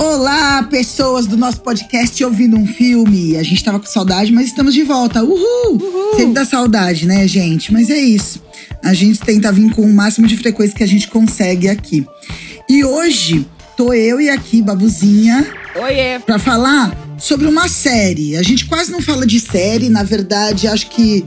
Olá, pessoas do nosso podcast ouvindo um filme. A gente tava com saudade, mas estamos de volta. Uhul! Uhul. Sempre dá saudade, né, gente? Mas é isso. A gente tenta vir com o máximo de frequência que a gente consegue aqui. E hoje, tô eu e aqui, Babuzinha. Oiê! Pra falar sobre uma série. A gente quase não fala de série, na verdade, acho que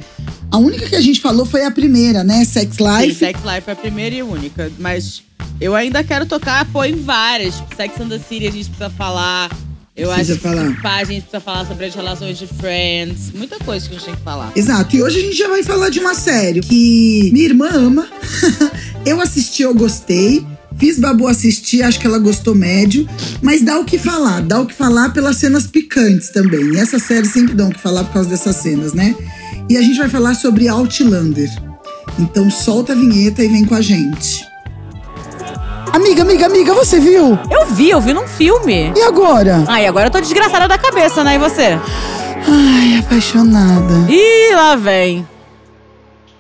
a única que a gente falou foi a primeira, né? Sex Life. Sim, Sex Life é a primeira e única. Mas eu ainda quero tocar apoio em várias. Sex and the City a gente precisa falar. Eu precisa acho falar. que a gente precisa falar sobre as relações de Friends. Muita coisa que a gente tem que falar. Exato. E hoje a gente já vai falar de uma série que minha irmã ama. eu assisti, eu gostei. Fiz Babu assistir, acho que ela gostou médio. Mas dá o que falar. Dá o que falar pelas cenas picantes também. E essa série sempre dá o que falar por causa dessas cenas, né? E a gente vai falar sobre Outlander. Então solta a vinheta e vem com a gente. Amiga, amiga, amiga, você viu? Eu vi, eu vi num filme. E agora? Ai, agora eu tô desgraçada da cabeça, né? E você? Ai, apaixonada. Ih, lá vem.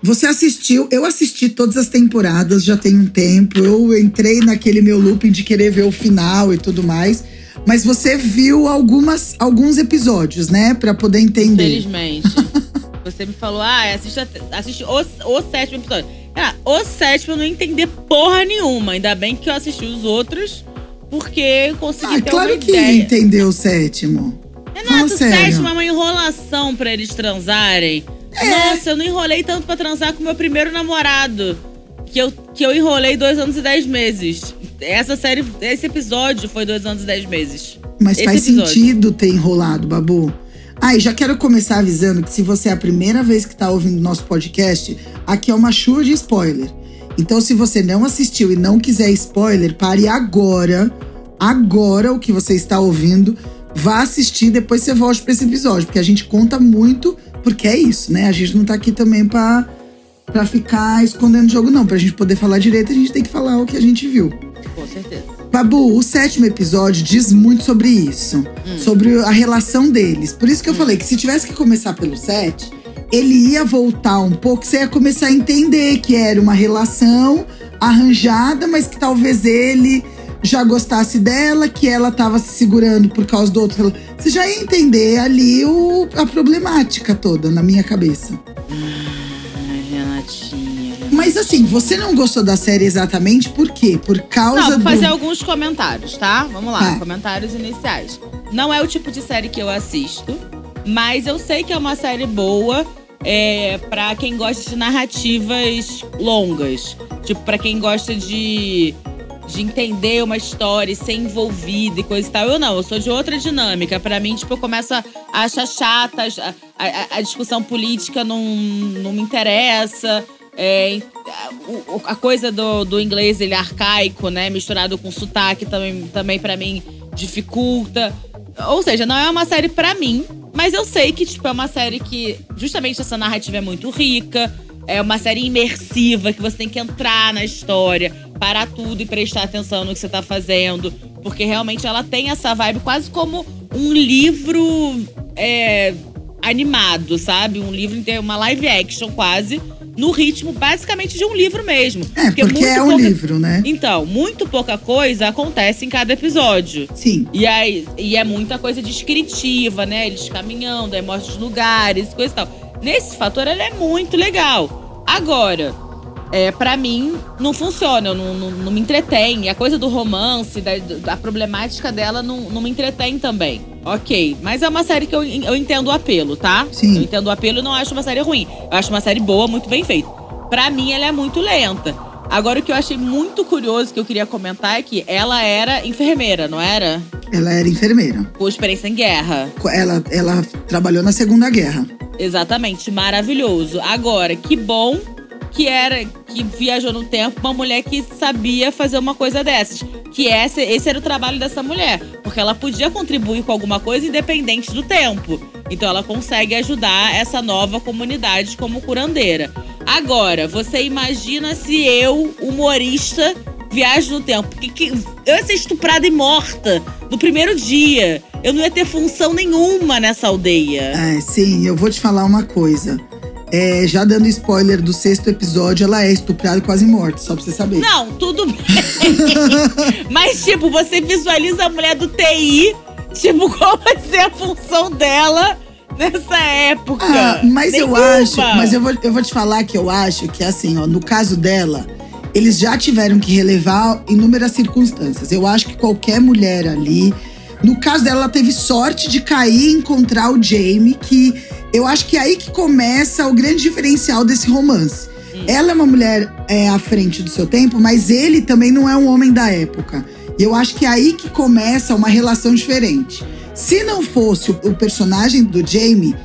Você assistiu, eu assisti todas as temporadas, já tem um tempo. Eu entrei naquele meu looping de querer ver o final e tudo mais. Mas você viu algumas, alguns episódios, né? Pra poder entender. Infelizmente. você me falou, ah, assiste, assiste o, o sétimo episódio. Ah, o sétimo eu não entendi porra nenhuma. Ainda bem que eu assisti os outros, porque eu consegui ah, ter claro uma que ideia. entendeu o sétimo. Renato, o sétimo é uma enrolação pra eles transarem. É. Nossa, eu não enrolei tanto pra transar com meu primeiro namorado. Que eu, que eu enrolei dois anos e dez meses. Essa série, esse episódio foi dois anos e dez meses. Mas esse faz episódio. sentido ter enrolado, Babu. Ah, e já quero começar avisando que se você é a primeira vez que está ouvindo nosso podcast, aqui é uma chuva de spoiler. Então, se você não assistiu e não quiser spoiler, pare agora, agora o que você está ouvindo, vá assistir, depois você volte para esse episódio, porque a gente conta muito, porque é isso, né? A gente não tá aqui também para para ficar escondendo o jogo, não. Pra gente poder falar direito, a gente tem que falar o que a gente viu. Com certeza. Babu, o sétimo episódio diz muito sobre isso, hum. sobre a relação deles. Por isso que eu hum. falei que se tivesse que começar pelo sete, ele ia voltar um pouco, você ia começar a entender que era uma relação arranjada, mas que talvez ele já gostasse dela, que ela estava se segurando por causa do outro. Você já ia entender ali o, a problemática toda na minha cabeça. Mas assim, você não gostou da série exatamente por quê? Por causa não, vou do. fazer alguns comentários, tá? Vamos lá, Tá. comentários iniciais. Não é o tipo de série que eu assisto, mas eu sei que é uma série boa é, para quem gosta de narrativas longas. Tipo, pra quem gosta de, de entender uma história e ser envolvido e coisa e tal. Eu não, eu sou de outra dinâmica. Pra mim, tipo, eu começo a achar chata, a, a- a discussão política não, não me interessa. É, a coisa do, do inglês, ele é arcaico, né? Misturado com sotaque também, também para mim dificulta. Ou seja, não é uma série pra mim, mas eu sei que tipo, é uma série que justamente essa narrativa é muito rica. É uma série imersiva que você tem que entrar na história, parar tudo e prestar atenção no que você tá fazendo. Porque realmente ela tem essa vibe quase como um livro é, animado, sabe? Um livro, uma live action quase, no ritmo basicamente de um livro mesmo. É, porque, muito é um pouca- livro, né? Então, muito pouca coisa acontece em cada episódio. Sim. E, aí, e é muita coisa descritiva, né? Eles caminhando, aí mostra os lugares, coisa e tal. Nesse fator, ela é muito legal. Agora, é, para mim, não funciona, eu não, não, não me entretém. E a coisa do romance, da, da problemática dela, não, não me entretém também. Ok, mas é uma série que eu, eu entendo o apelo, tá? Sim. Eu entendo o apelo e não acho uma série ruim. Eu acho uma série boa, muito bem feita. Pra mim, ela é muito lenta. Agora, o que eu achei muito curioso que eu queria comentar é que ela era enfermeira, não era? Ela era enfermeira. Com experiência em guerra. Ela, ela trabalhou na Segunda Guerra. Exatamente, maravilhoso. Agora, que bom que era que viajou no tempo uma mulher que sabia fazer uma coisa dessas. Que esse, esse era o trabalho dessa mulher. Porque ela podia contribuir com alguma coisa independente do tempo. Então ela consegue ajudar essa nova comunidade como curandeira. Agora, você imagina se eu, humorista, viajo no tempo. Que, que, eu ia ser estuprada e morta no primeiro dia. Eu não ia ter função nenhuma nessa aldeia. É, sim, eu vou te falar uma coisa. É, já dando spoiler do sexto episódio, ela é estuprada e quase morta, só pra você saber. Não, tudo bem. Mas, tipo, você visualiza a mulher do TI, tipo, qual vai ser a função dela nessa época? Ah, mas Nenhuma. eu acho, mas eu vou, eu vou te falar que eu acho que, assim, ó, no caso dela, eles já tiveram que relevar inúmeras circunstâncias. Eu acho que qualquer mulher ali. No caso dela, ela teve sorte de cair e encontrar o Jamie, que eu acho que é aí que começa o grande diferencial desse romance. Ela é uma mulher é, à frente do seu tempo, mas ele também não é um homem da época. E eu acho que é aí que começa uma relação diferente. Se não fosse o, o personagem do Jamie,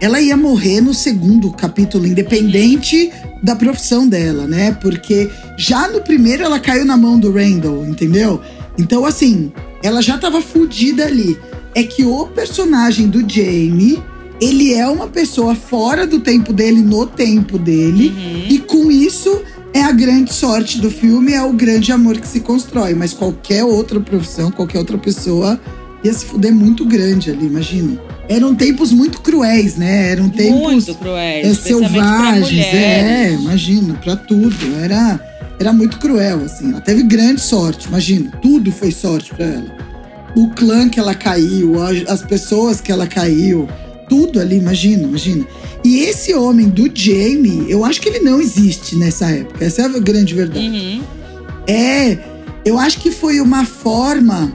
ela ia morrer no segundo capítulo, independente da profissão dela, né? Porque já no primeiro ela caiu na mão do Randall, entendeu? Então, assim, ela já tava fudida ali. É que o personagem do Jamie, ele é uma pessoa fora do tempo dele, no tempo dele. E com isso, é a grande sorte do filme, é o grande amor que se constrói. Mas qualquer outra profissão, qualquer outra pessoa ia se fuder muito grande ali, imagina. Eram tempos muito cruéis, né? Eram tempos Muito cruéis. é, selvagens, é, imagina, pra tudo. Era, era muito cruel, assim. Ela teve grande sorte, imagina. Tudo foi sorte pra ela. O clã que ela caiu, as pessoas que ela caiu, tudo ali, imagina, imagina. E esse homem do Jamie, eu acho que ele não existe nessa época. Essa é a grande verdade. Uhum. É, eu acho que foi uma forma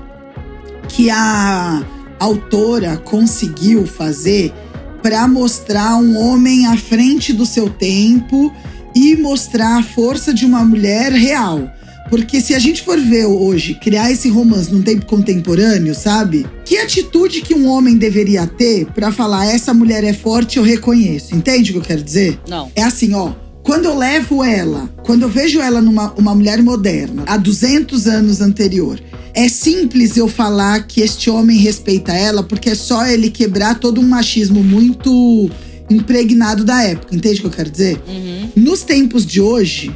que a autora conseguiu fazer para mostrar um homem à frente do seu tempo e mostrar a força de uma mulher real. Porque se a gente for ver hoje, criar esse romance num tempo contemporâneo, sabe? Que atitude que um homem deveria ter para falar essa mulher é forte, eu reconheço. Entende o que eu quero dizer? Não. É assim, ó. Quando eu levo ela, quando eu vejo ela numa uma mulher moderna, há 200 anos anterior, é simples eu falar que este homem respeita ela, porque é só ele quebrar todo um machismo muito impregnado da época. Entende o que eu quero dizer? Uhum. Nos tempos de hoje,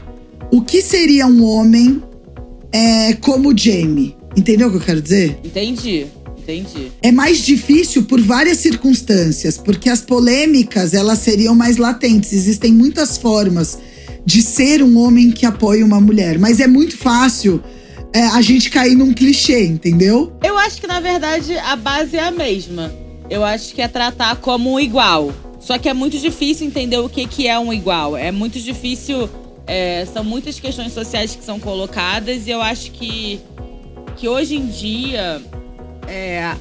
o que seria um homem é, como Jamie? Entendeu o que eu quero dizer? Entendi. Entendi. é mais difícil por várias circunstâncias, porque as polêmicas elas seriam mais latentes. Existem muitas formas de ser um homem que apoia uma mulher, mas é muito fácil é, a gente cair num clichê, entendeu? Eu acho que, na verdade, a base é a mesma. Eu acho que é tratar como um igual. Só que é muito difícil entender o que, que é um igual. É muito difícil. É, são muitas questões sociais que são colocadas e eu acho que, que hoje em dia. É,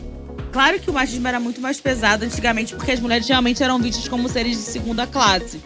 claro que o machismo era muito mais pesado antigamente, porque as mulheres realmente eram vistas como seres de segunda classe.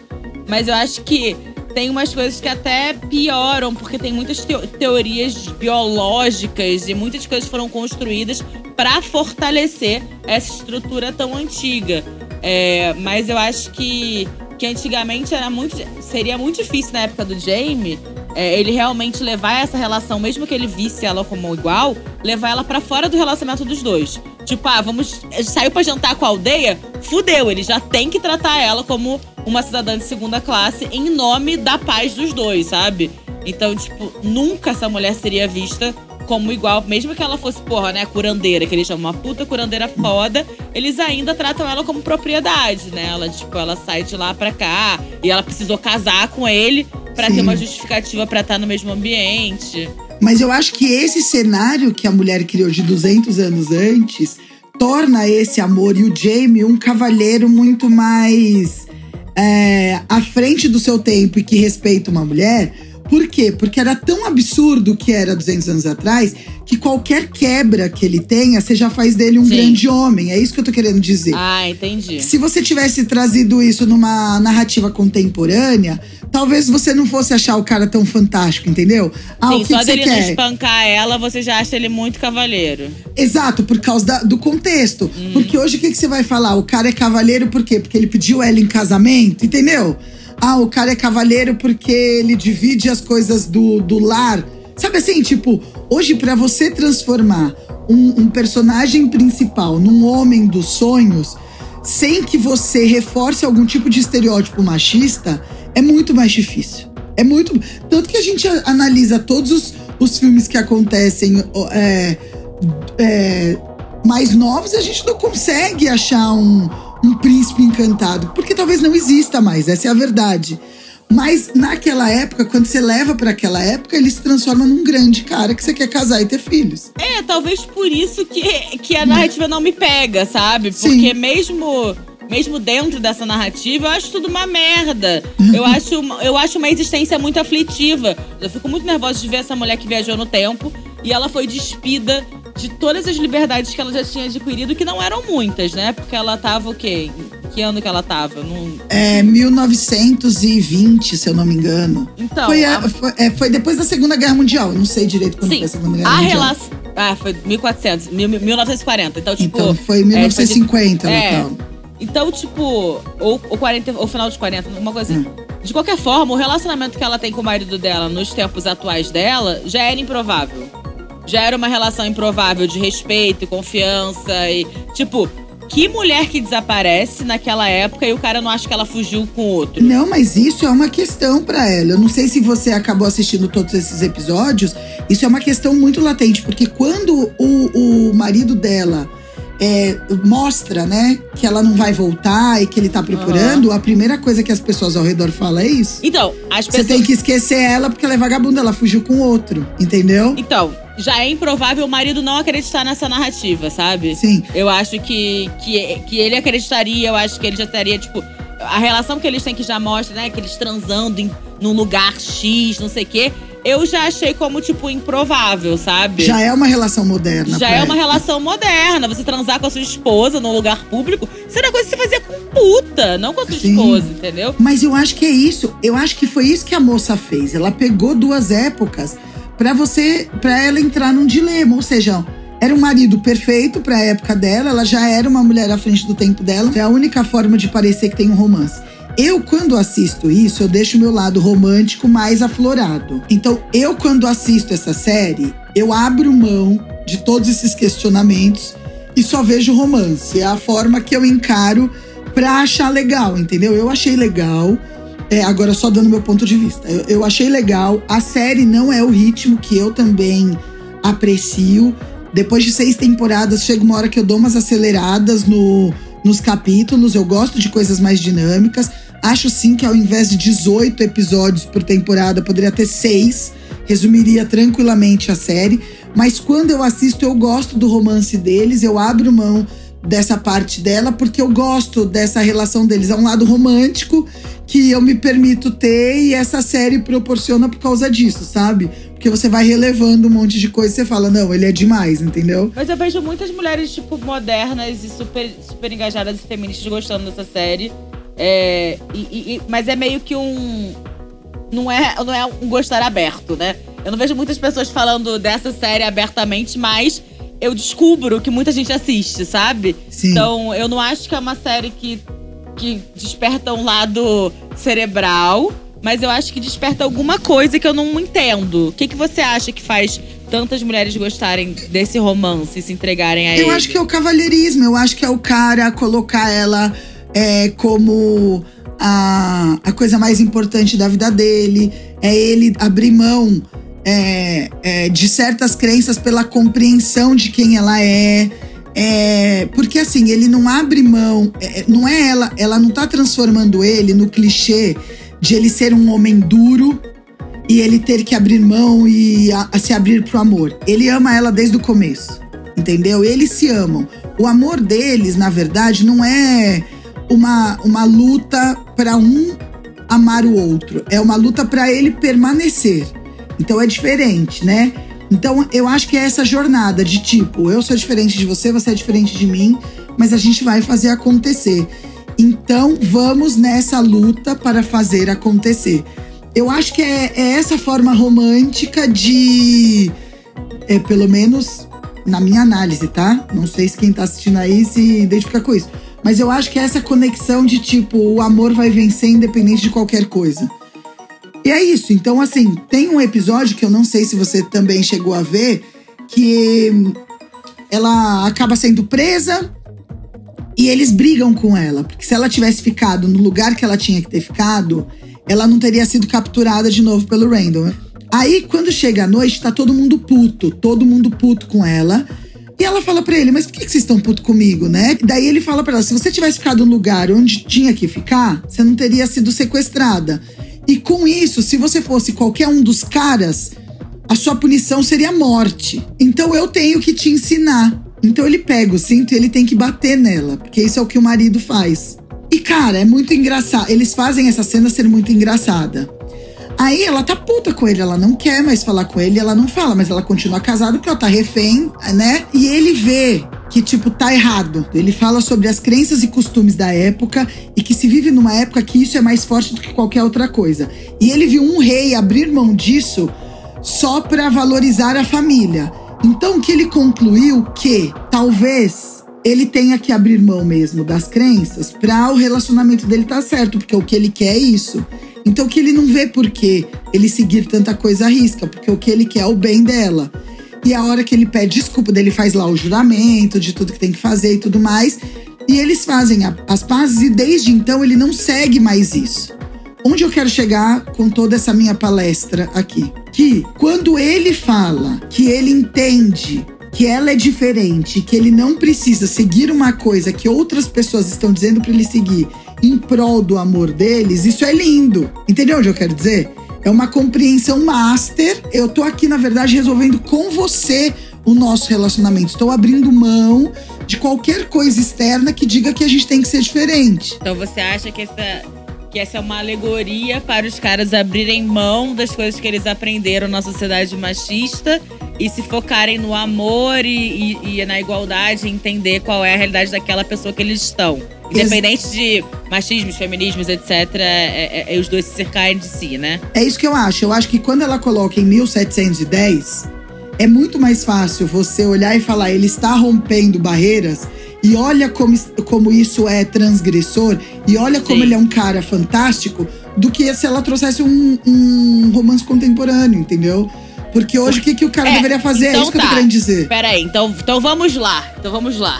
Mas eu acho que tem umas coisas que até pioram, porque tem muitas teo- teorias biológicas e muitas coisas foram construídas para fortalecer essa estrutura tão antiga. É, mas eu acho que, que antigamente era muito, seria muito difícil na época do Jamie é, ele realmente levar essa relação, mesmo que ele visse ela como igual, levar ela pra fora do relacionamento dos dois. Tipo, ah, vamos. Saiu pra jantar com a aldeia? Fudeu, ele já tem que tratar ela como uma cidadã de segunda classe em nome da paz dos dois, sabe? Então, tipo, nunca essa mulher seria vista como igual, mesmo que ela fosse, porra, né, curandeira, que eles chamam uma puta curandeira foda, eles ainda tratam ela como propriedade, né? Ela, tipo, ela sai de lá pra cá e ela precisou casar com ele pra Sim. ter uma justificativa pra estar no mesmo ambiente. Mas eu acho que esse cenário que a mulher criou de 200 anos antes torna esse amor e o Jamie um cavalheiro muito mais é, à frente do seu tempo e que respeita uma mulher. Por quê? Porque era tão absurdo que era 200 anos atrás que qualquer quebra que ele tenha, você já faz dele um Sim. grande homem. É isso que eu tô querendo dizer. Ah, entendi. Se você tivesse trazido isso numa narrativa contemporânea, talvez você não fosse achar o cara tão fantástico, entendeu? Ah, Sim, o que, só que dele não quer? espancar ela, você já acha ele muito cavaleiro. Exato, por causa da- do contexto. Porque hoje o que, que você vai falar? O cara é cavaleiro por quê? Porque ele pediu ela em casamento, entendeu? Ah, o cara é cavaleiro porque ele divide as coisas do, do lar. Sabe assim, tipo, hoje pra você transformar um, um personagem principal num homem dos sonhos, sem que você reforce algum tipo de estereótipo machista, é muito mais difícil. É muito. Tanto que a gente analisa todos os, os filmes que acontecem é, é, mais novos a gente não consegue achar um, um príncipe encantado. Porque talvez não exista mais, essa é a verdade. Mas naquela época, quando você leva para aquela época, ele se transforma num grande cara que você quer casar e ter filhos. É, talvez por isso que, que a narrativa não me pega, sabe? Porque Sim. mesmo mesmo dentro dessa narrativa, eu acho tudo uma merda. Eu acho, eu acho uma existência muito aflitiva. Eu fico muito nervosa de ver essa mulher que viajou no tempo e ela foi despida de todas as liberdades que ela já tinha adquirido, que não eram muitas, né? Porque ela tava o quê? Que ano que ela tava? Num... É, 1920, se eu não me engano. Então. Foi, a, foi, é, foi, depois da Segunda Guerra Mundial. Eu não sei direito quando Sim, foi a Segunda Guerra a Mundial. Relação, ah, foi 1400, 1940. Então, tipo. Então, foi 1950 é, foi de, é, Então, tipo, ou, ou 40, ou final dos 40, alguma coisa assim. Hum. De qualquer forma, o relacionamento que ela tem com o marido dela nos tempos atuais dela já era improvável já era uma relação improvável de respeito, confiança e. Tipo, que mulher que desaparece naquela época e o cara não acha que ela fugiu com outro? Não, mas isso é uma questão para ela. Eu não sei se você acabou assistindo todos esses episódios. Isso é uma questão muito latente, porque quando o, o marido dela é, mostra, né, que ela não vai voltar e que ele tá procurando, uhum. a primeira coisa que as pessoas ao redor falam é isso. Então, as pessoas. Você tem que esquecer ela porque ela é vagabunda, ela fugiu com outro, entendeu? Então, já é improvável o marido não acreditar nessa narrativa, sabe? Sim. Eu acho que, que, que ele acreditaria, eu acho que ele já estaria, tipo. A relação que eles têm que já mostra, né? Que eles transando em, num lugar X, não sei o quê. Eu já achei como, tipo, improvável, sabe? Já é uma relação moderna. Já é uma relação moderna. Você transar com a sua esposa num lugar público, isso era coisa que você fazia com puta, não com a sua Sim. esposa, entendeu? Mas eu acho que é isso. Eu acho que foi isso que a moça fez. Ela pegou duas épocas para você, para ela entrar num dilema, ou seja, era um marido perfeito para a época dela, ela já era uma mulher à frente do tempo dela. É a única forma de parecer que tem um romance. Eu, quando assisto isso, eu deixo o meu lado romântico mais aflorado. Então, eu, quando assisto essa série, eu abro mão de todos esses questionamentos e só vejo romance. É a forma que eu encaro pra achar legal, entendeu? Eu achei legal. É, agora só dando meu ponto de vista. Eu, eu achei legal. A série não é o ritmo que eu também aprecio. Depois de seis temporadas, chega uma hora que eu dou umas aceleradas no, nos capítulos. Eu gosto de coisas mais dinâmicas. Acho sim que ao invés de 18 episódios por temporada, poderia ter seis. Resumiria tranquilamente a série. Mas quando eu assisto, eu gosto do romance deles, eu abro mão dessa parte dela, porque eu gosto dessa relação deles. É um lado romântico que eu me permito ter e essa série proporciona por causa disso, sabe? Porque você vai relevando um monte de coisa e você fala, não, ele é demais, entendeu? Mas eu vejo muitas mulheres, tipo, modernas e super, super engajadas e feministas gostando dessa série. É, e, e, mas é meio que um. Não é, não é um gostar aberto, né? Eu não vejo muitas pessoas falando dessa série abertamente, mas eu descubro que muita gente assiste, sabe? Sim. Então, eu não acho que é uma série que que desperta um lado cerebral, mas eu acho que desperta alguma coisa que eu não entendo. O que, que você acha que faz tantas mulheres gostarem desse romance, se entregarem a eu ele? Eu acho que é o cavalheirismo, eu acho que é o cara colocar ela é, como a, a coisa mais importante da vida dele, é ele abrir mão é, é, de certas crenças pela compreensão de quem ela é. É, porque assim, ele não abre mão, é, não é ela, ela não tá transformando ele no clichê de ele ser um homem duro e ele ter que abrir mão e a, a se abrir pro amor. Ele ama ela desde o começo, entendeu? Eles se amam. O amor deles, na verdade, não é uma, uma luta para um amar o outro, é uma luta para ele permanecer. Então é diferente, né? Então, eu acho que é essa jornada de tipo, eu sou diferente de você, você é diferente de mim, mas a gente vai fazer acontecer. Então, vamos nessa luta para fazer acontecer. Eu acho que é, é essa forma romântica de. É, pelo menos na minha análise, tá? Não sei se quem tá assistindo aí se identifica com isso. Mas eu acho que é essa conexão de tipo, o amor vai vencer independente de qualquer coisa. E é isso. Então, assim, tem um episódio que eu não sei se você também chegou a ver, que ela acaba sendo presa e eles brigam com ela. Porque se ela tivesse ficado no lugar que ela tinha que ter ficado, ela não teria sido capturada de novo pelo Randall. Aí, quando chega a noite, tá todo mundo puto, todo mundo puto com ela. E ela fala pra ele, mas por que vocês estão puto comigo, né? Daí ele fala pra ela, se você tivesse ficado no lugar onde tinha que ficar, você não teria sido sequestrada. E com isso, se você fosse qualquer um dos caras, a sua punição seria morte. Então eu tenho que te ensinar. Então ele pega o cinto e ele tem que bater nela, porque isso é o que o marido faz. E cara, é muito engraçado. Eles fazem essa cena ser muito engraçada. Aí ela tá puta com ele, ela não quer mais falar com ele, ela não fala, mas ela continua casada porque ela tá refém, né? E ele vê que, tipo, tá errado. Ele fala sobre as crenças e costumes da época e que se vive numa época que isso é mais forte do que qualquer outra coisa. E ele viu um rei abrir mão disso só pra valorizar a família. Então que ele concluiu que talvez ele tenha que abrir mão mesmo das crenças para o relacionamento dele estar tá certo, porque o que ele quer é isso. Então que ele não vê por que ele seguir tanta coisa à risca, porque o que ele quer é o bem dela. E a hora que ele pede desculpa, dele faz lá o juramento de tudo que tem que fazer e tudo mais. E eles fazem as pazes e desde então ele não segue mais isso. Onde eu quero chegar com toda essa minha palestra aqui? Que quando ele fala que ele entende que ela é diferente, que ele não precisa seguir uma coisa que outras pessoas estão dizendo para ele seguir em prol do amor deles, isso é lindo. Entendeu onde eu quero dizer? É uma compreensão master. Eu tô aqui, na verdade, resolvendo com você o nosso relacionamento. Estou abrindo mão de qualquer coisa externa que diga que a gente tem que ser diferente. Então você acha que essa, que essa é uma alegoria para os caras abrirem mão das coisas que eles aprenderam na sociedade machista e se focarem no amor e, e, e na igualdade, entender qual é a realidade daquela pessoa que eles estão. Independente de machismos, feminismos, etc., é, é, é, os dois se cercarem de si, né? É isso que eu acho. Eu acho que quando ela coloca em 1710, é muito mais fácil você olhar e falar, ele está rompendo barreiras. E olha como, como isso é transgressor, e olha como Sim. ele é um cara fantástico, do que se ela trouxesse um, um romance contemporâneo, entendeu? Porque hoje o que, que o cara é, deveria fazer? É então é isso que tá. eu tô tá. querendo dizer. Peraí, então, então vamos lá. Então vamos lá.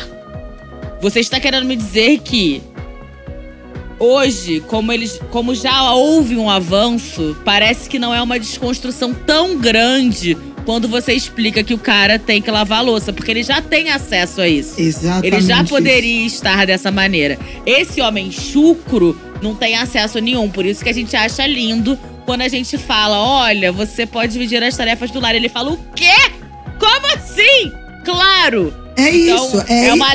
Você está querendo me dizer que hoje, como eles, como já houve um avanço, parece que não é uma desconstrução tão grande quando você explica que o cara tem que lavar a louça, porque ele já tem acesso a isso. Exatamente. Ele já poderia isso. estar dessa maneira. Esse homem chucro não tem acesso nenhum, por isso que a gente acha lindo quando a gente fala: "Olha, você pode dividir as tarefas do lar". Ele fala: "O quê? Como assim?" Claro. É então, isso, é, é uma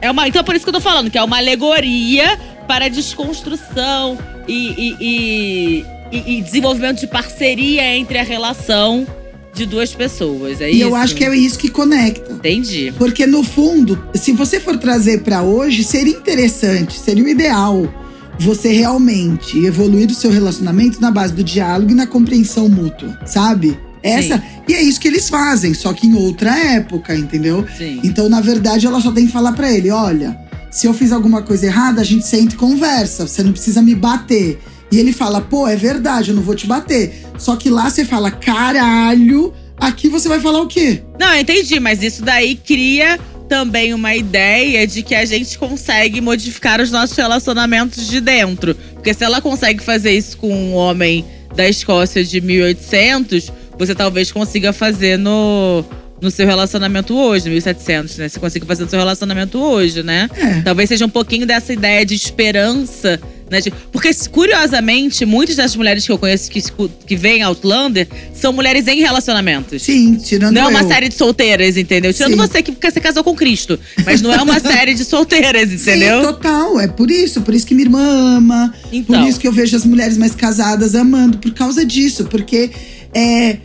é uma, então, por isso que eu tô falando, que é uma alegoria para desconstrução e, e, e, e desenvolvimento de parceria entre a relação de duas pessoas. É e isso? eu acho que é isso que conecta. Entendi. Porque no fundo, se você for trazer para hoje, seria interessante, seria o ideal você realmente evoluir o seu relacionamento na base do diálogo e na compreensão mútua, sabe? Essa, Sim. e é isso que eles fazem, só que em outra época, entendeu? Sim. Então, na verdade, ela só tem que falar para ele: olha, se eu fiz alguma coisa errada, a gente sente e conversa, você não precisa me bater. E ele fala: pô, é verdade, eu não vou te bater. Só que lá você fala: caralho, aqui você vai falar o quê? Não, eu entendi, mas isso daí cria também uma ideia de que a gente consegue modificar os nossos relacionamentos de dentro. Porque se ela consegue fazer isso com um homem da Escócia de 1800 você talvez consiga fazer no, no seu relacionamento hoje, 1700, né? Você consiga fazer no seu relacionamento hoje, né? É. Talvez seja um pouquinho dessa ideia de esperança, né? Porque, curiosamente, muitas das mulheres que eu conheço que, que veem Outlander são mulheres em relacionamentos. Sim, tirando Não é uma eu. série de solteiras, entendeu? Tirando Sim. você que você casou com Cristo. Mas não é uma série de solteiras, entendeu? Sim, total. É por isso. Por isso que minha irmã ama. Então. Por isso que eu vejo as mulheres mais casadas amando. Por causa disso. Porque é,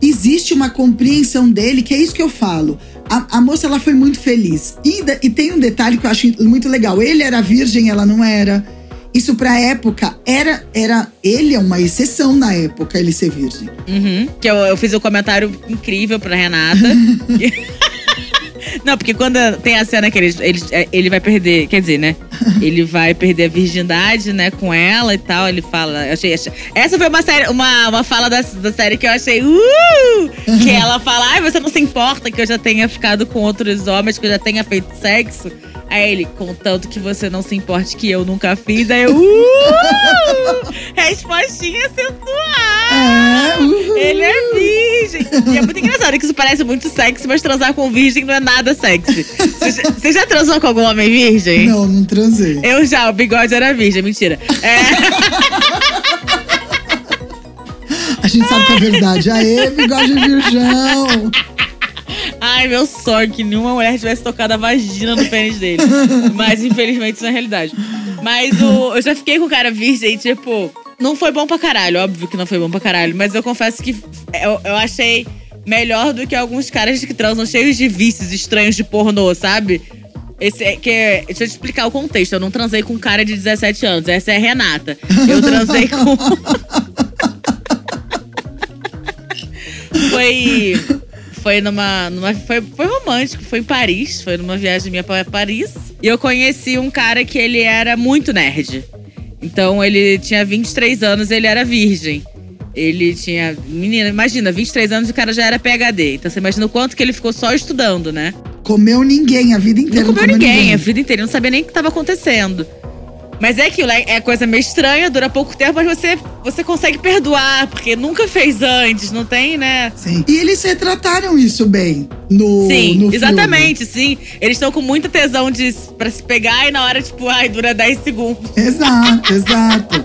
existe uma compreensão dele, que é isso que eu falo. A, a moça ela foi muito feliz. E, e, tem um detalhe que eu acho muito legal. Ele era virgem, ela não era. Isso pra época era. era ele é uma exceção na época, ele ser virgem. Uhum. Que eu, eu fiz um comentário incrível pra Renata. Não, porque quando tem a cena que ele, ele, ele vai perder, quer dizer, né? Ele vai perder a virgindade, né, com ela e tal. Ele fala. Achei, achei, essa foi uma, série, uma, uma fala da, da série que eu achei. Uh! Que ela fala: ai, você não se importa que eu já tenha ficado com outros homens, que eu já tenha feito sexo. Aí ele, contanto que você não se importe que eu nunca fiz, aí eu. Uh! Respostinha sensual! É. Ele é virgem. E é muito engraçado que isso parece muito sexy, mas transar com virgem não é nada sexy. Você já- Você já transou com algum homem virgem? Não, não transei. Eu já, o bigode era virgem, mentira. É, A gente sabe que é verdade. Aê, bigode virgão! Ai, meu sonho que nenhuma mulher tivesse tocado a vagina no pênis dele. Mas infelizmente isso não é realidade. Mas o, eu já fiquei com o cara virgem, tipo, não foi bom pra caralho, óbvio que não foi bom pra caralho, mas eu confesso que eu, eu achei melhor do que alguns caras que transam cheios de vícios estranhos de pornô, sabe? Esse é, que deixa eu te explicar o contexto. Eu não transei com um cara de 17 anos. Essa é a Renata. Eu transei com. foi. Foi numa. numa foi, foi romântico, foi em Paris. Foi numa viagem minha pra Paris. E eu conheci um cara que ele era muito nerd. Então ele tinha 23 anos ele era virgem. Ele tinha. Menina, imagina, 23 anos e o cara já era PHD. Então você imagina o quanto que ele ficou só estudando, né? Comeu ninguém a vida inteira. Não comeu ninguém, a vida inteira, ele não sabia nem o que estava acontecendo. Mas é aquilo, é é coisa meio estranha, dura pouco tempo, mas você, você consegue perdoar, porque nunca fez antes, não tem, né? Sim. E eles retrataram isso bem no, Sim, no filme. exatamente, sim. Eles estão com muita tesão de, pra se pegar e na hora, tipo, ai, dura 10 segundos. Exato, exato.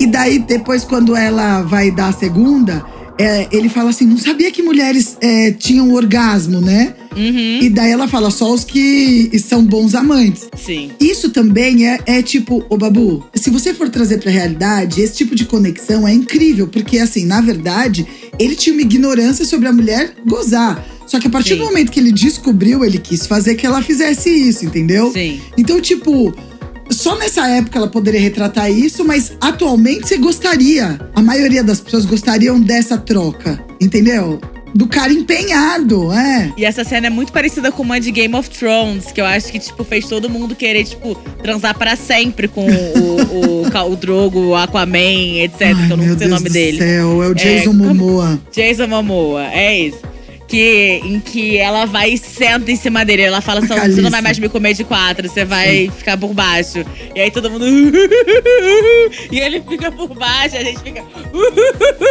E daí, depois, quando ela vai dar a segunda, é, ele fala assim: não sabia que mulheres é, tinham orgasmo, né? Uhum, E daí ela fala: só os que são bons amantes. sim. Isso também é, é tipo, ô Babu, se você for trazer pra realidade, esse tipo de conexão é incrível, porque assim, na verdade, ele tinha uma ignorância sobre a mulher gozar. Só que a partir Sim. do momento que ele descobriu, ele quis fazer que ela fizesse isso, entendeu? Sim. Então, tipo, só nessa época ela poderia retratar isso, mas atualmente você gostaria. A maioria das pessoas gostariam dessa troca, entendeu? Do cara empenhado, é. E essa cena é muito parecida com uma de Game of Thrones, que eu acho que, tipo, fez todo mundo querer, tipo, transar pra sempre com o, o, o Drogo, o Aquaman, etc. Ai, que eu não sei o Deus nome do dele. céu, é o Jason como- Momoa. Jason Momoa, é isso. Que, em que ela vai e senta em cima dele. Ela fala assim: você não vai mais me comer de quatro, você vai ficar por baixo. E aí todo mundo. e ele fica por baixo, a gente fica.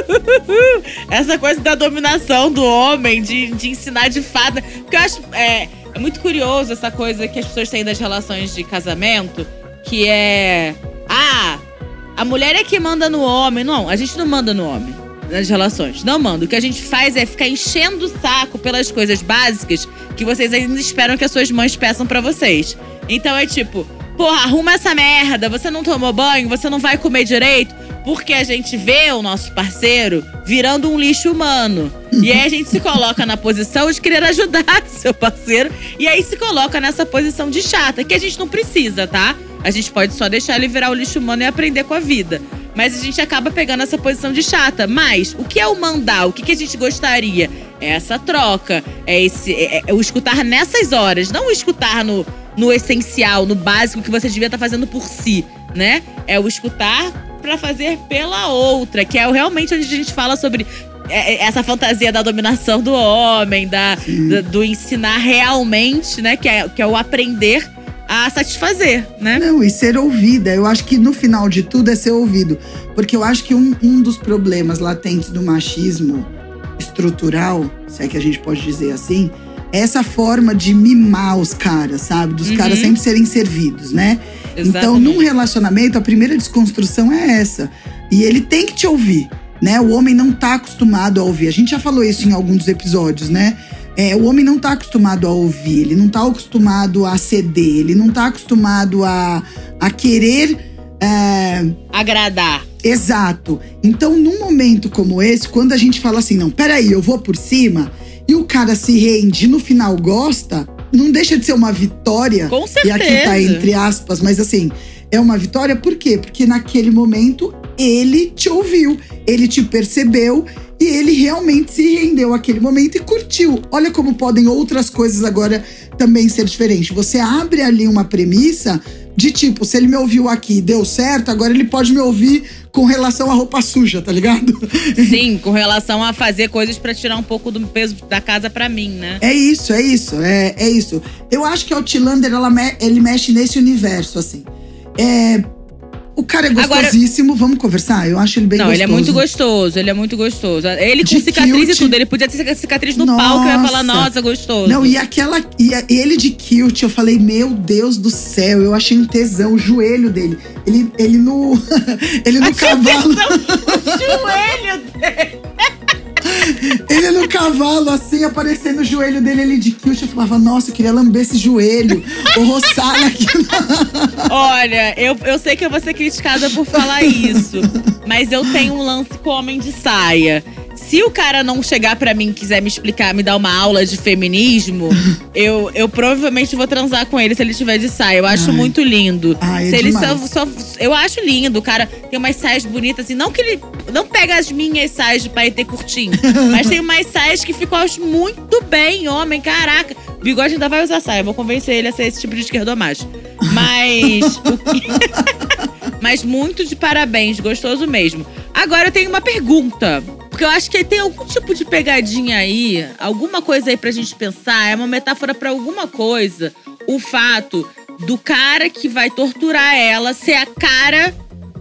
Essa coisa da dominação do homem, de, de ensinar de fada. Porque eu acho. É, é muito curioso essa coisa que as pessoas têm das relações de casamento, que é. Ah, a mulher é que manda no homem. Não, a gente não manda no homem nas relações. Não manda. O que a gente faz é ficar enchendo o saco pelas coisas básicas que vocês ainda esperam que as suas mães peçam pra vocês. Então é tipo, porra, arruma essa merda, você não tomou banho, você não vai comer direito, porque a gente vê o nosso parceiro virando um lixo humano. E aí a gente se coloca na posição de querer ajudar seu parceiro, e aí se coloca nessa posição de chata, que a gente não precisa, tá? A gente pode só deixar ele virar o lixo humano e aprender com a vida. Mas a gente acaba pegando essa posição de chata. Mas o que é o mandar? O que, que a gente gostaria? É essa troca. É, esse, é, é o escutar nessas horas. Não o escutar no, no essencial, no básico que você devia estar fazendo por si, né? É o escutar pra fazer pela outra, que é o- realmente onde a gente fala sobre é, é, essa fantasia da dominação do homem, da, da- do ensinar realmente, né? Que é, que é o aprender a satisfazer, né? Não, e ser ouvida. Eu acho que no final de tudo é ser ouvido. Porque eu acho que um, um dos problemas latentes do machismo estrutural, se é que a gente pode dizer assim, é essa forma de mimar os caras, sabe? Dos Uhum. caras sempre serem servidos, né? Então, num relacionamento, a primeira desconstrução é essa. E ele tem que te ouvir, né? O homem não tá acostumado a ouvir. A gente já falou isso em alguns dos episódios, né? É, o homem não tá acostumado a ouvir, ele não tá acostumado a ceder, ele não tá acostumado a, a querer. é, agradar. Exato. Então, num momento como esse, quando a gente fala assim, não, peraí, eu vou por cima, e o cara se rende e no final gosta, não deixa de ser uma vitória. Com E certeza. aqui tá entre aspas, mas assim, é uma vitória por quê? Porque naquele momento ele te ouviu, ele te percebeu e ele realmente se rendeu àquele momento e curtiu. Olha como podem outras coisas agora também ser diferentes. Você abre ali uma premissa de tipo, se ele me ouviu aqui e deu certo, agora ele pode me ouvir com relação à roupa suja, tá ligado? Sim, com relação a fazer coisas para tirar um pouco do peso da casa para mim, né? É isso, é isso, é, é isso. Eu acho que o Outlander, ela, ele mexe nesse universo, assim. É, o cara é gostosíssimo, Agora, vamos conversar? Eu acho ele bem não, gostoso. Não, ele é muito gostoso, ele é muito gostoso. Ele com de cicatriz kilt. e tudo, ele podia ter cicatriz no nossa. palco e ia falar, nossa, gostoso. Não, e aquela. E ele de kilt, eu falei, meu Deus do céu, eu achei um tesão, o joelho dele. Ele, ele no. ele no cavalo. o joelho dele. Ele no cavalo, assim, aparecendo o joelho dele ali de kilt. Eu falava, nossa, eu queria lamber esse joelho. Ou roçar aqui. Olha, eu, eu sei que eu vou ser criticada por falar isso. Mas eu tenho um lance com homem de saia. Se o cara não chegar para mim e quiser me explicar, me dar uma aula de feminismo, eu, eu provavelmente vou transar com ele se ele estiver de saia. Eu acho Ai. muito lindo. Ai, é se ele só, só, Eu acho lindo. O cara tem umas saias bonitas assim. Não que ele. Não pega as minhas saias de ter curtinho. Mas tem umas saias que ficam muito bem, homem. Caraca. Bigode ainda vai usar saia. Vou convencer ele a ser esse tipo de esquerdomacho. Mas. mas muito de parabéns. Gostoso mesmo. Agora eu tenho uma pergunta. Porque eu acho que tem algum tipo de pegadinha aí, alguma coisa aí pra gente pensar, é uma metáfora para alguma coisa. O fato do cara que vai torturar ela ser a cara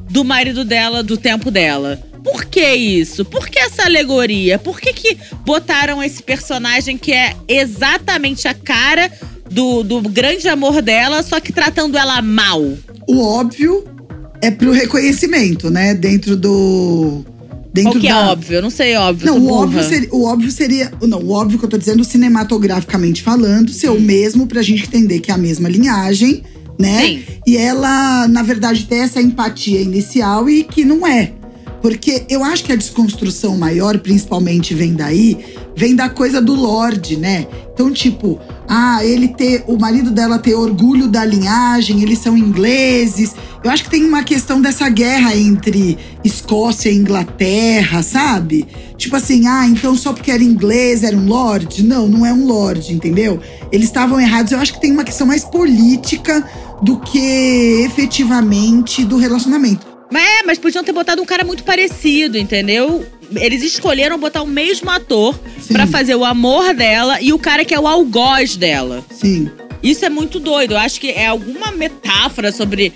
do marido dela, do tempo dela. Por que isso? Por que essa alegoria? Por que, que botaram esse personagem que é exatamente a cara do, do grande amor dela, só que tratando ela mal? O óbvio é pro reconhecimento, né? Dentro do Dentro Qual que é da... é óbvio? Eu não sei, óbvio. Não, o óbvio, seria, o óbvio seria. Não, o óbvio que eu tô dizendo, cinematograficamente falando, ser o mesmo pra gente entender que é a mesma linhagem, né? Sim. E ela, na verdade, tem essa empatia inicial e que não é. Porque eu acho que a desconstrução maior, principalmente, vem daí, vem da coisa do Lorde, né? Então, tipo, ah, ele ter. O marido dela ter orgulho da linhagem, eles são ingleses. Eu acho que tem uma questão dessa guerra entre Escócia e Inglaterra, sabe? Tipo assim, ah, então só porque era inglês era um lord? Não, não é um lord, entendeu? Eles estavam errados. Eu acho que tem uma questão mais política do que efetivamente do relacionamento. É, mas podiam ter botado um cara muito parecido, entendeu? Eles escolheram botar o mesmo ator para fazer o amor dela e o cara que é o algoz dela. Sim. Isso é muito doido. Eu acho que é alguma metáfora sobre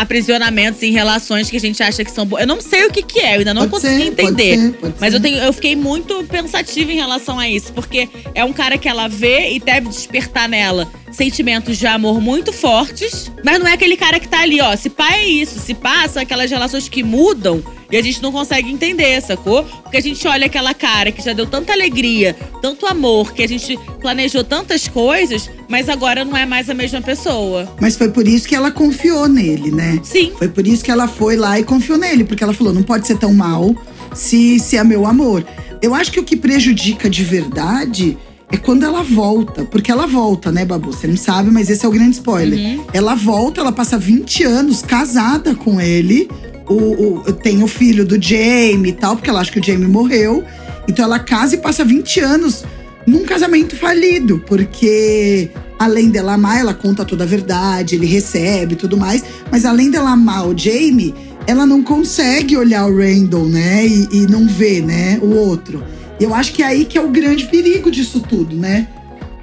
aprisionamentos em relações que a gente acha que são boas. Eu não sei o que, que é, eu ainda não pode consegui ser, entender. Pode ser, pode mas ser. eu, tenho, eu fiquei muito pensativa em relação a isso, porque é um cara que ela vê e deve despertar nela sentimentos de amor muito fortes, mas não é aquele cara que tá ali, ó. Se pá é isso, se pá são aquelas relações que mudam e a gente não consegue entender, sacou? Porque a gente olha aquela cara que já deu tanta alegria, tanto amor, que a gente planejou tantas coisas, mas agora não é mais a mesma pessoa. Mas foi por isso que ela confiou nele, né? Sim. Foi por isso que ela foi lá e confiou nele, porque ela falou: não pode ser tão mal se, se é meu amor. Eu acho que o que prejudica de verdade é quando ela volta. Porque ela volta, né, Babu? Você não sabe, mas esse é o grande spoiler. Uhum. Ela volta, ela passa 20 anos casada com ele. O, o, tem o filho do Jamie e tal, porque ela acha que o Jamie morreu. Então ela casa e passa 20 anos num casamento falido, porque além dela amar, ela conta toda a verdade, ele recebe tudo mais. Mas além dela amar o Jamie, ela não consegue olhar o Randall, né? E, e não ver, né? O outro. Eu acho que é aí que é o grande perigo disso tudo, né?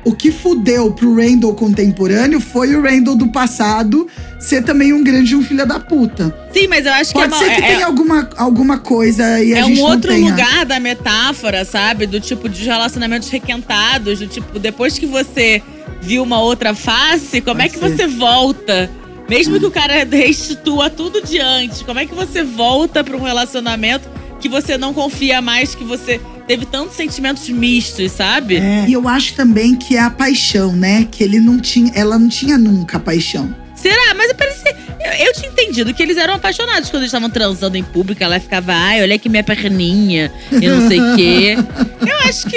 O que fudeu pro Randall contemporâneo foi o Randall do passado ser também um grande um filho da puta. Sim, mas eu acho Pode que é Pode ser que é, tenha alguma, alguma coisa e é a gente um outro lugar da metáfora, sabe? Do tipo de relacionamentos requentados, do tipo, depois que você viu uma outra face, como Pode é que ser. você volta? Mesmo que o cara restitua tudo de antes, como é que você volta para um relacionamento que você não confia mais, que você teve tantos sentimentos mistos, sabe? É, e eu acho também que é a paixão, né? Que ele não tinha, ela não tinha nunca paixão. Será? Mas eu parecia. Eu, eu tinha entendido que eles eram apaixonados quando eles estavam transando em público. Ela ficava, ai, olha aqui minha perninha e não sei o quê. Eu acho que.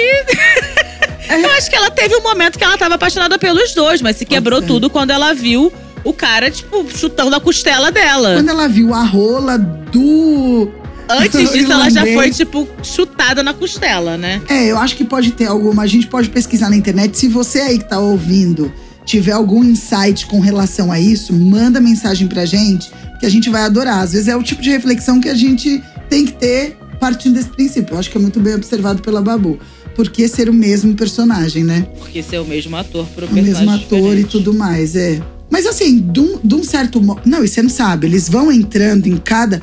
eu acho que ela teve um momento que ela tava apaixonada pelos dois, mas se quebrou tudo quando ela viu o cara, tipo, chutando a costela dela. Quando ela viu a rola do Antes disso, ela já foi, tipo, chutada na costela, né? É, eu acho que pode ter alguma. A gente pode pesquisar na internet. Se você aí que tá ouvindo tiver algum insight com relação a isso, manda mensagem pra gente, que a gente vai adorar. Às vezes é o tipo de reflexão que a gente tem que ter partindo desse princípio. Eu acho que é muito bem observado pela Babu. Por que ser o mesmo personagem, né? Porque ser o mesmo ator pro O mesmo ator diferente. e tudo mais, é. Mas assim, de um, de um certo modo. Não, e você não sabe, eles vão entrando em cada.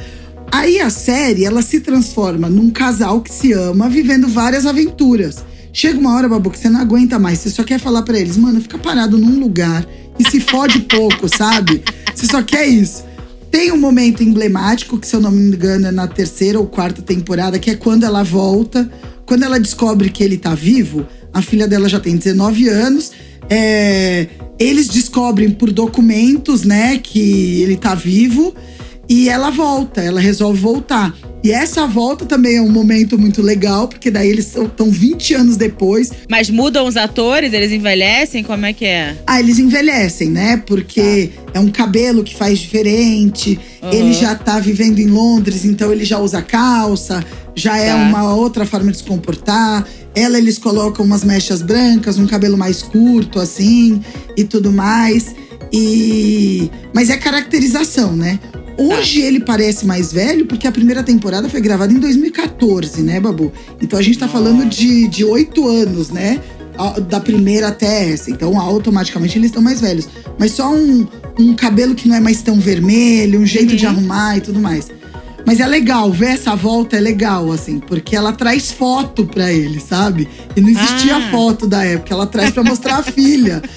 Aí a série, ela se transforma num casal que se ama, vivendo várias aventuras. Chega uma hora, Babu, que você não aguenta mais. Você só quer falar pra eles, mano, fica parado num lugar e se fode pouco, sabe? Você só quer isso. Tem um momento emblemático, que se eu não me engano é na terceira ou quarta temporada, que é quando ela volta, quando ela descobre que ele tá vivo, a filha dela já tem 19 anos. é, eles descobrem por documentos, né, que ele tá vivo. E ela volta, ela resolve voltar. E essa volta também é um momento muito legal, porque daí eles estão 20 anos depois. Mas mudam os atores, eles envelhecem? Como é que é? Ah, eles envelhecem, né? Porque é um cabelo que faz diferente. Uhum. Ele já tá vivendo em Londres, então ele já usa calça, já é Tá. uma outra forma de se comportar. Ela, eles colocam umas mechas brancas, um cabelo mais curto, assim, e tudo mais. E. Mas é caracterização, né? Hoje ele parece mais velho, porque a primeira temporada foi gravada em 2014, né, Babu? Então a gente tá falando de de oito anos, né? Da primeira até essa. Então, automaticamente, eles estão mais velhos. Mas só um, um cabelo que não é mais tão vermelho, um jeito de arrumar e tudo mais. Mas é legal, ver essa volta é legal, assim, porque ela traz foto pra ele, sabe? E não existia Ah. foto da época, ela traz pra mostrar a filha.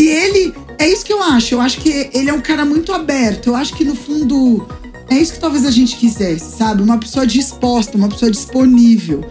E ele, é isso que eu acho. Eu acho que ele é um cara muito aberto. Eu acho que no fundo é isso que talvez a gente quisesse, sabe? Uma pessoa disposta, uma pessoa disponível.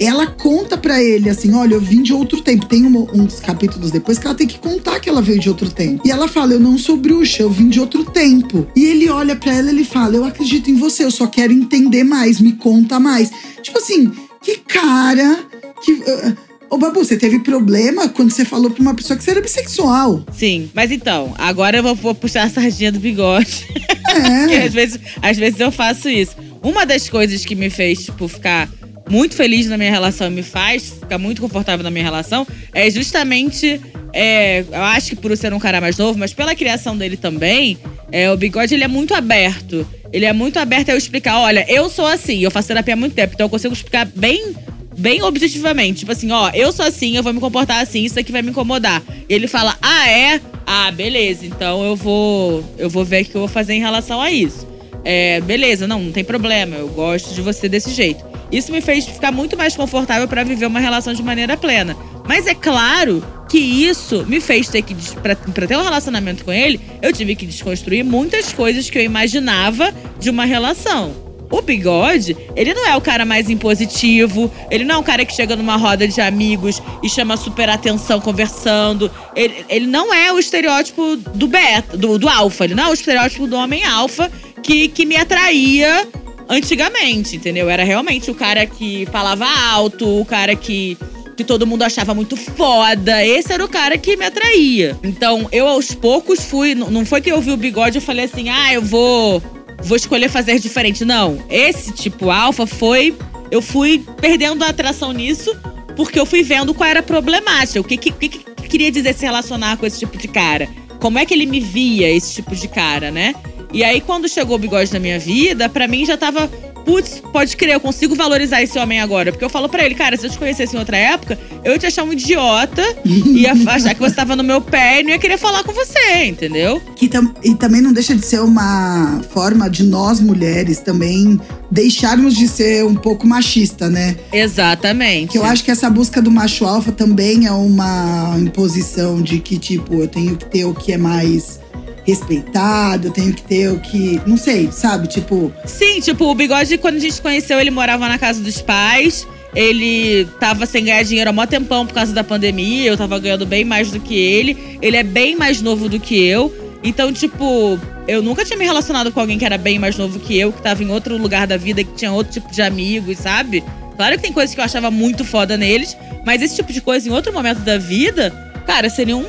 Ela conta pra ele assim: olha, eu vim de outro tempo. Tem um- uns capítulos depois que ela tem que contar que ela veio de outro tempo. E ela fala: eu não sou bruxa, eu vim de outro tempo. E ele olha pra ela e ele fala: eu acredito em você, eu só quero entender mais, me conta mais. Tipo assim, que cara que. ah, Ô, Babu, você teve problema quando você falou pra uma pessoa que você era bissexual. Sim, mas então, agora eu vou, vou puxar a sardinha do bigode. É. Porque às vezes, às vezes eu faço isso. Uma das coisas que me fez, tipo, ficar muito feliz na minha relação e me faz ficar muito confortável na minha relação é justamente. é, eu acho que por ser um cara mais novo, mas pela criação dele também, é, o bigode ele é muito aberto. Ele é muito aberto a eu explicar: olha, eu sou assim, eu faço terapia há muito tempo, então eu consigo explicar bem bem objetivamente. Tipo assim, ó, eu sou assim, eu vou me comportar assim, isso aqui vai me incomodar. E ele fala, ah, é? Ah, beleza, então eu vou. Eu vou ver o que eu vou fazer em relação a isso. É, beleza, não, não tem problema, eu gosto de você desse jeito. Isso me fez ficar muito mais confortável pra viver uma relação de maneira plena. Mas é claro que isso me fez ter que. pra ter um relacionamento com ele, eu tive que desconstruir muitas coisas que eu imaginava de uma relação. O bigode, ele não é o cara mais impositivo, ele não é um cara que chega numa roda de amigos e chama super atenção conversando. Ele, ele não é o estereótipo do beta, do, do alfa, ele não é o estereótipo do homem alfa que, que me atraía antigamente, entendeu? Era realmente o cara que falava alto, o cara que que todo mundo achava muito foda. Esse era o cara que me atraía. Então, eu aos poucos fui. Não foi que eu vi o bigode e falei assim, ah, eu vou. Vou escolher fazer diferente. Não. Esse tipo alfa foi. Eu fui perdendo a atração nisso porque eu fui vendo qual era a problemática. O que, que, que, que queria dizer se relacionar com esse tipo de cara? Como é que ele me via, esse tipo de cara, né? E aí, quando chegou o bigode na minha vida, pra mim já tava. Putz, pode crer, eu consigo valorizar esse homem agora. Porque eu falo pra ele, cara, se eu te conhecesse em outra época, eu ia te achar um idiota, ia achar que você tava no meu pé e não ia querer falar com você, entendeu? Que tam- e também não deixa de ser uma forma de nós mulheres também deixarmos de ser um pouco machista, né? Exatamente. Que eu acho que essa busca do macho alfa também é uma imposição de que, tipo, eu tenho que ter o que é mais respeitado, eu tenho que ter o que. Não sei, sabe? Tipo, Sim, tipo, o bigode, quando a gente conheceu, ele morava na casa dos pais. Ele tava sem ganhar dinheiro há mó tempão por causa da pandemia. Eu tava ganhando bem mais do que ele. Ele é bem mais novo do que eu. Então, tipo, eu nunca tinha me relacionado com alguém que era bem mais novo que eu, que tava em outro lugar da vida, que tinha outro tipo de amigos, sabe? Claro que tem coisas que eu achava muito foda neles, mas esse tipo de coisa em outro momento da vida, cara, seria um,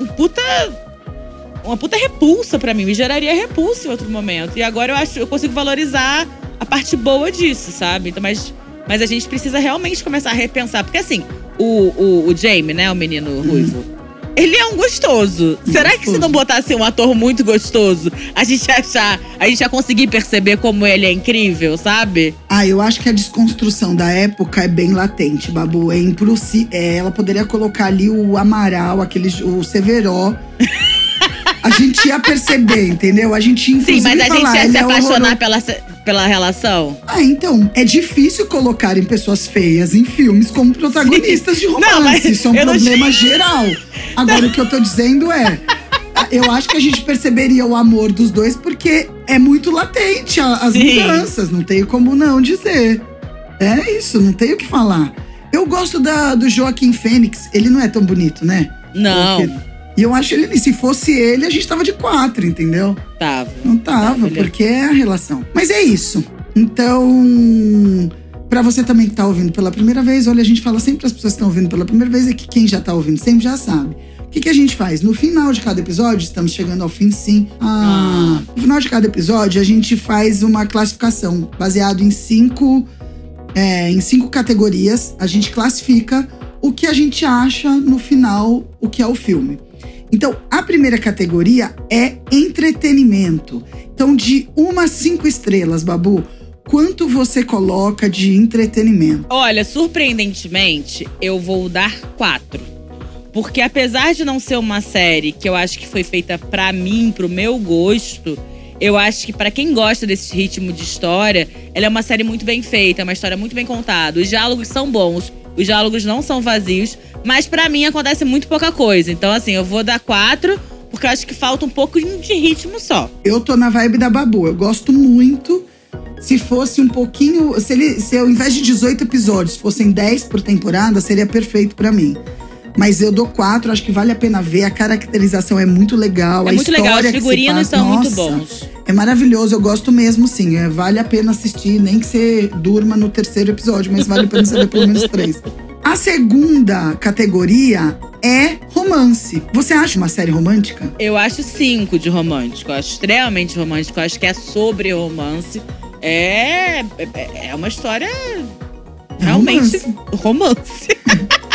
um puta uma puta repulsa pra mim, me geraria repulsa em outro momento. E agora eu acho eu consigo valorizar a parte boa disso, sabe? Então, mas, mas a gente precisa realmente começar a repensar. Porque assim, o, o, o Jamie, né, o menino ruivo, Ele é um gostoso. Será que se não botasse um ator muito gostoso, a gente ia achar, a gente ia conseguir perceber como ele é incrível, sabe? Ah, eu acho que a desconstrução da época é bem latente, Babu. É impossível. É, ela poderia colocar ali o Amaral, aquele, o Severo. A gente ia perceber, entendeu? A gente ia Sim, mas a falar, gente ia se "Ele é apaixonar pela, pela relação. Ah, então, é difícil colocarem pessoas feias em filmes como protagonistas de romance. Não, Isso é um não problema geral. Agora, o que eu tô dizendo é. Eu acho que a gente perceberia o amor dos dois porque é muito latente as Sim. mudanças. Não tenho como não dizer. É isso, não tenho o que falar. Eu gosto da, do Joaquim Fênix. Ele não é tão bonito, né? Não, Porque- E eu acho ele, se fosse ele, a gente tava de quatro, entendeu? tava. Não tava, é- porque é a relação. Mas é isso. Então, pra você também que tá ouvindo pela primeira vez, olha, a gente fala sempre para as pessoas que estão ouvindo pela primeira vez, é que quem já tá ouvindo sempre já sabe. O que, que a gente faz? No final de cada episódio, estamos chegando ao fim sim. Ah, no final de cada episódio, a gente faz uma classificação baseado em cinco, é, em cinco categorias. A gente classifica o que a gente acha no final, o que é o filme. Então, a primeira categoria é entretenimento. Então, de uma a cinco estrelas, Babu, quanto você coloca de entretenimento? Olha, surpreendentemente, eu vou dar quatro. Porque apesar de não ser uma série que eu acho que foi feita pra mim, pro meu gosto, eu acho que pra quem gosta desse ritmo de história, ela é uma série muito bem feita, uma história muito bem contada. Os diálogos são bons, os diálogos não são vazios, mas pra mim acontece muito pouca coisa. Então, assim, eu vou dar quatro, porque eu acho que falta um pouco de ritmo só. Eu tô na vibe da Babu, eu gosto muito. Se fosse um pouquinho. Se, ele, se ao invés de 18 episódios fossem 10 por temporada, seria perfeito pra mim. Mas eu dou quatro, acho que vale a pena ver. A caracterização é muito legal. É a muito legal, os figurinos são muito nossa, bons. É maravilhoso, eu gosto mesmo, sim. É, vale a pena assistir, nem que você durma no terceiro episódio, mas vale a pena você ver pelo menos três. A segunda categoria é romance. Você acha uma série romântica? Eu acho cinco de romântico. Eu acho extremamente romântico. Eu acho que é sobre romance. É, é, é uma história realmente romance.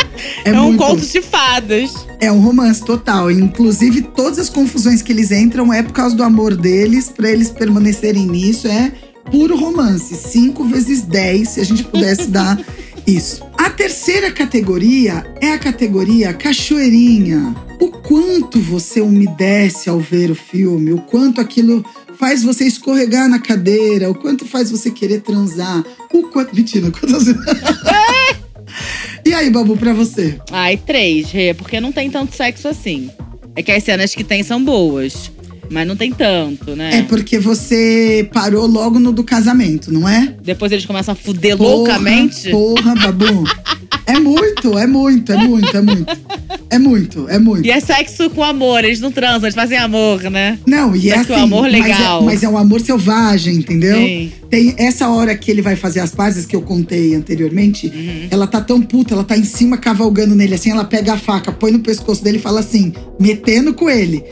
É, um muito- conto de fadas. É um romance total. Inclusive, todas as confusões que eles entram é por causa do amor deles, pra eles permanecerem nisso. É puro romance. Cinco vezes dez, se a gente pudesse dar isso. A terceira categoria é a categoria cachoeirinha. O quanto você umedece ao ver o filme, o quanto aquilo faz você escorregar na cadeira, o quanto faz você querer transar, o quanto. Mentira, quantas. E aí, Babu, pra você? Ai, três, Rê, porque não tem tanto sexo assim. É que as cenas que tem são boas. Mas não tem tanto, né? É porque você parou logo no do casamento, não é? Depois eles começam a fuder Porra, loucamente. Porra, Babu. É muito, é muito, é muito, é muito. É muito, é muito. E é sexo com amor, eles não transam, eles fazem amor, né? Não, e é Só assim, que o amor mas é- legal. Mas, é, um amor selvagem, entendeu? Sim. Tem essa hora que ele vai fazer as pazes que eu contei anteriormente. Uhum. Ela tá tão puta, ela tá em cima cavalgando nele assim, ela pega a faca, põe no pescoço dele e fala assim, metendo com ele.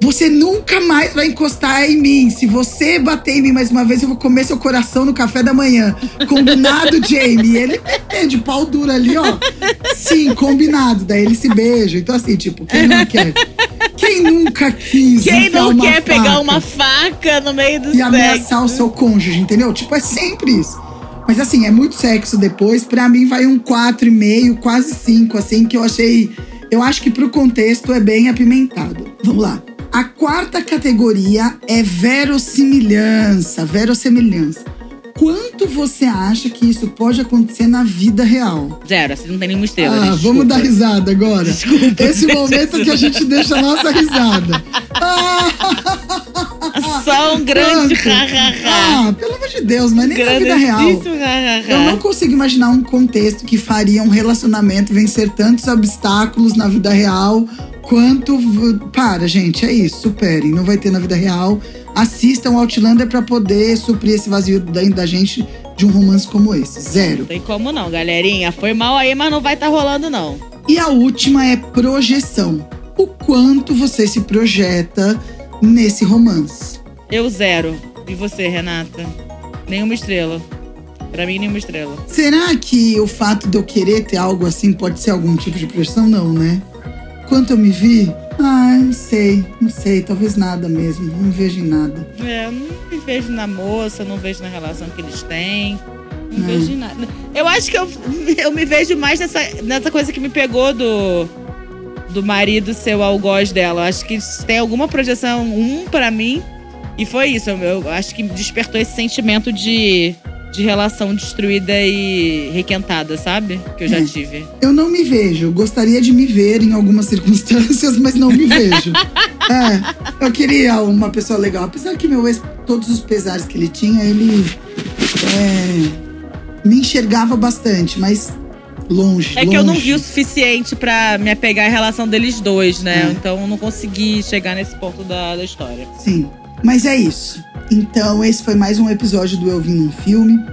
Você nunca mais vai encostar em mim. Se você bater em mim mais uma vez, eu vou comer seu coração no café da manhã. Combinado, Jamie? Ele é de pau duro ali, ó. Sim, combinado. Daí ele se beija. Então, assim, tipo, quem não quer? Quem nunca quis? Quem não quer pegar faca? uma faca no meio do e sexo? ameaçar o seu cônjuge, entendeu? Tipo, é sempre isso. Mas assim, é muito sexo depois. Pra mim vai um 4,5, quase 5, assim, que eu achei. Eu acho que pro contexto é bem apimentado. Vamos lá. A quarta categoria é verossimilhança. Verossimilhança. Quanto você acha que isso pode acontecer na vida real? Zero, assim não tem nenhuma estrela. Ah, vamos dar risada agora. Desculpa. Esse momento que a gente deixa a nossa risada. Só um grande. Ah, pelo amor de Deus, mas nem na vida real. Eu não consigo imaginar um contexto que faria um relacionamento vencer tantos obstáculos na vida real quanto. Para, gente, é isso. Superem. Não vai ter na vida real. Assistam Outlander pra poder suprir esse vazio dentro da gente de um romance como esse. Zero. Tem como não, galerinha. Foi mal aí, mas não vai tá rolando, não. E a última é projeção. O quanto você se projeta nesse romance. Eu zero. E você, Renata? Nenhuma estrela. Pra mim, nenhuma estrela. Será que o fato de eu querer ter algo assim pode ser algum tipo de projeção? Não, né? Quanto eu me vi? Ah, não sei, não sei, talvez nada mesmo. Não me vejo em nada. É, não me vejo na moça, não vejo na relação que eles têm. Não hum. vejo em nada. Eu acho que eu, eu me vejo mais nessa, nessa coisa que me pegou do, do marido ser o algoz dela. Eu acho que tem alguma projeção um para mim. E foi isso. Eu, eu acho que despertou esse sentimento de de relação destruída e requentada, sabe? Que eu já é. tive. Eu não me vejo. Gostaria de me ver em algumas circunstâncias, mas não me vejo. é, eu queria uma pessoa legal. Apesar que meu ex, todos os pesares que ele tinha, ele é, me enxergava bastante, mas longe. É longe. que eu não vi o suficiente para me apegar à relação deles dois, né? É. Então eu não consegui chegar nesse ponto da, da história. Sim. Mas é isso. Então, esse foi mais um episódio do Eu Vim Num Filme.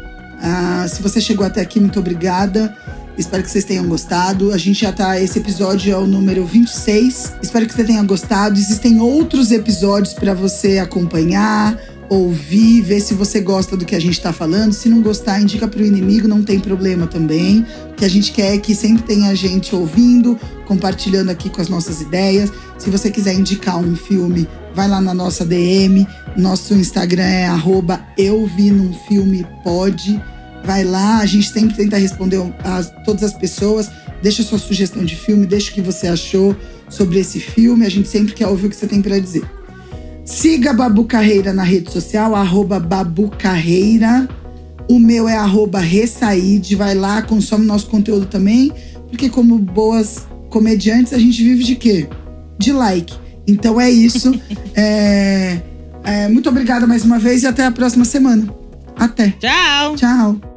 Ah, se você chegou até aqui, muito obrigada. Espero que vocês tenham gostado. A gente já tá. Esse episódio é o número 26. Espero que você tenha gostado. Existem outros episódios para você acompanhar, ouvir, ver se você gosta do que a gente tá falando. Se não gostar, indica pro inimigo, não tem problema também. O que a gente quer é que sempre tenha gente ouvindo, compartilhando aqui com as nossas ideias. Se você quiser indicar um filme vai lá na nossa DM. Nosso Instagram é arroba. Vai lá, a gente sempre tenta responder a todas as pessoas. Deixa sua sugestão de filme, deixa o que você achou sobre esse filme. A gente sempre quer ouvir o que você tem para dizer. Siga Babu Carreira na rede social, arroba Babu Carreira. O meu é arroba Ressaide. Vai lá, consome nosso conteúdo também. Porque como boas comediantes, a gente vive de quê? De like. Então é isso. é, é, muito obrigada mais uma vez e até a próxima semana. Até. Tchau. Tchau.